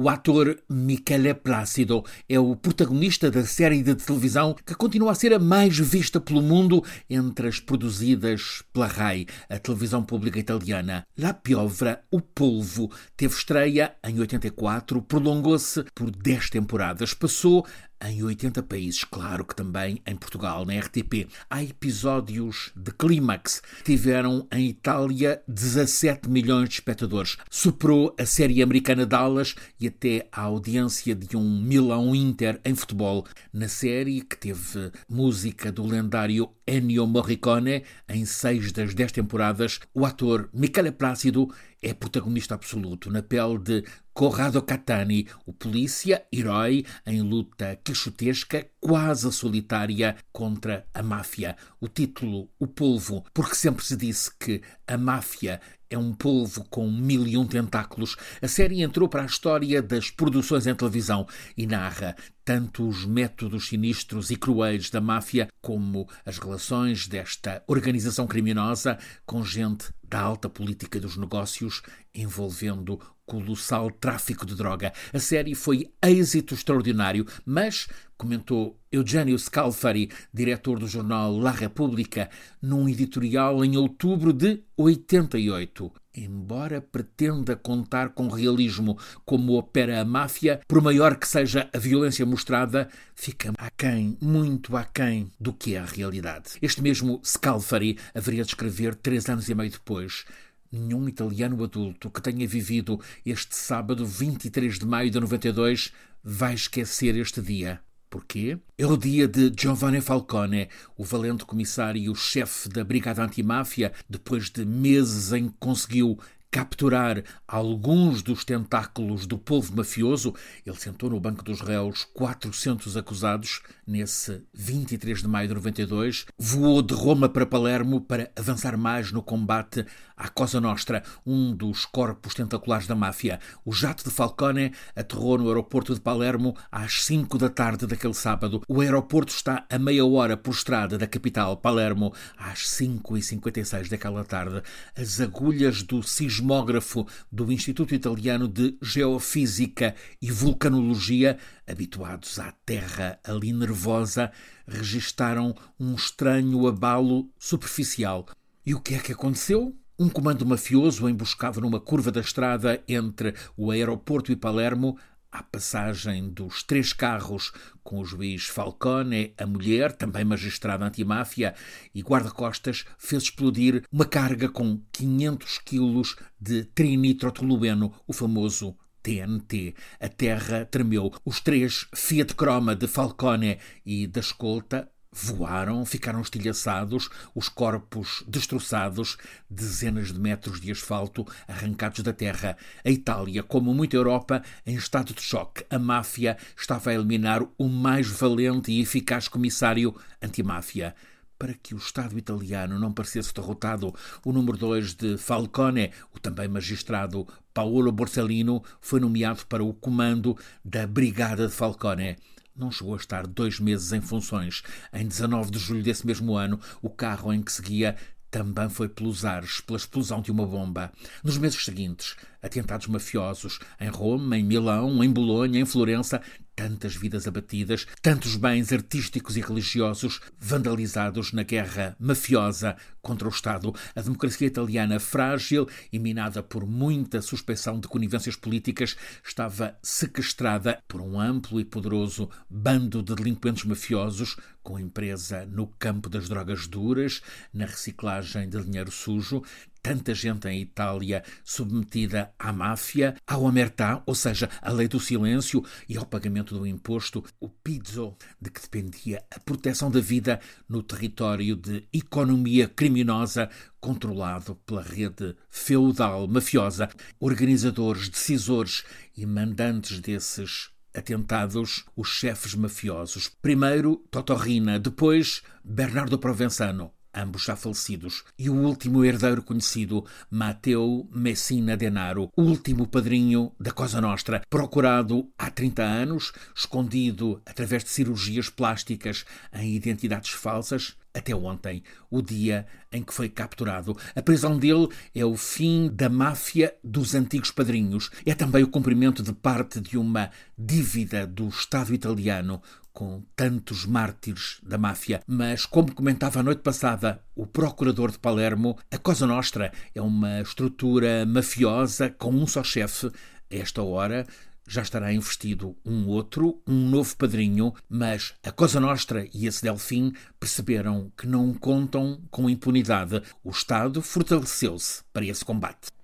O ator Michele Plácido é o protagonista da série de televisão que continua a ser a mais vista pelo mundo entre as produzidas pela RAI, a televisão pública italiana. La Piovra, O Polvo, teve estreia em 84, prolongou-se por 10 temporadas, passou em 80 países, claro que também em Portugal, na RTP. Há episódios de clímax. Tiveram em Itália 17 milhões de espectadores. Superou a série americana Dallas e até a audiência de um Milão Inter em futebol. Na série, que teve música do lendário Ennio Morricone, em seis das dez temporadas, o ator Michele Plácido é protagonista absoluto, na pele de Corrado Catani, o polícia, herói em luta quixotesca, quase solitária contra a máfia. O título, O Polvo, porque sempre se disse que a máfia é um polvo com mil e um tentáculos. A série entrou para a história das produções em televisão e narra tanto os métodos sinistros e cruéis da máfia como as relações desta organização criminosa com gente da alta política dos negócios envolvendo colossal tráfico de droga. A série foi êxito extraordinário, mas, comentou Eugênio Scalfari, diretor do jornal La República, num editorial em outubro de 88. Embora pretenda contar com realismo como opera a máfia, por maior que seja a violência mostrada, fica aquém, muito aquém do que é a realidade. Este mesmo Scalfari haveria de escrever três anos e meio depois Nenhum italiano adulto que tenha vivido este sábado 23 de maio de 92 vai esquecer este dia. Porquê? É o dia de Giovanni Falcone, o valente comissário e o chefe da Brigada Antimáfia, depois de meses em que conseguiu capturar alguns dos tentáculos do povo mafioso, ele sentou no banco dos réus 400 acusados nesse 23 de maio de 92, voou de Roma para Palermo para avançar mais no combate à Cosa Nostra, um dos corpos tentaculares da máfia. O jato de Falcone aterrou no aeroporto de Palermo às 5 da tarde daquele sábado. O aeroporto está a meia hora por estrada da capital, Palermo, às 5 e 56 daquela tarde. As agulhas do sismógrafo do Instituto Italiano de Geofísica e Vulcanologia habituados à terra ali nervosa, registaram um estranho abalo superficial. E o que é que aconteceu? Um comando mafioso emboscado numa curva da estrada entre o aeroporto e Palermo, à passagem dos três carros com o juiz Falcone, a mulher, também magistrada antimáfia e guarda-costas, fez explodir uma carga com 500 quilos de trinitrotolueno, o famoso TNT. A terra tremeu. Os três Fiat Croma de Falcone e da escolta voaram, ficaram estilhaçados, os corpos destroçados, dezenas de metros de asfalto arrancados da terra. A Itália, como muita Europa, em estado de choque. A máfia estava a eliminar o mais valente e eficaz comissário antimáfia. Para que o Estado italiano não parecesse derrotado, o número 2 de Falcone, o também magistrado Paolo Borsellino, foi nomeado para o comando da Brigada de Falcone não chegou a estar dois meses em funções. Em 19 de julho desse mesmo ano, o carro em que seguia também foi pelos ares, pela explosão de uma bomba. Nos meses seguintes, atentados mafiosos em Roma, em Milão, em Bolonha, em Florença, tantas vidas abatidas, tantos bens artísticos e religiosos vandalizados na guerra mafiosa contra o Estado. A democracia italiana, frágil e minada por muita suspeição de conivências políticas, estava sequestrada por um amplo e poderoso bando de delinquentes mafiosos, com empresa no campo das drogas duras, na reciclagem de dinheiro sujo, tanta gente em Itália submetida à máfia, ao omertà, ou seja, à lei do silêncio e ao pagamento do imposto, o pizzo, de que dependia a proteção da vida no território de economia criminosa controlado pela rede feudal mafiosa. Organizadores, decisores e mandantes desses atentados os chefes mafiosos. Primeiro Totorrina, depois Bernardo Provenzano ambos já falecidos, e o último herdeiro conhecido, Mateu Messina Denaro, último padrinho da Cosa Nostra, procurado há 30 anos, escondido através de cirurgias plásticas em identidades falsas, até ontem, o dia em que foi capturado. A prisão dele é o fim da máfia dos antigos padrinhos. É também o cumprimento de parte de uma dívida do Estado italiano com tantos mártires da máfia, mas como comentava a noite passada o procurador de Palermo, a Cosa Nostra é uma estrutura mafiosa com um só chefe. A esta hora já estará investido um outro, um novo padrinho, mas a Cosa Nostra e esse Delfim perceberam que não contam com impunidade. O Estado fortaleceu-se para esse combate.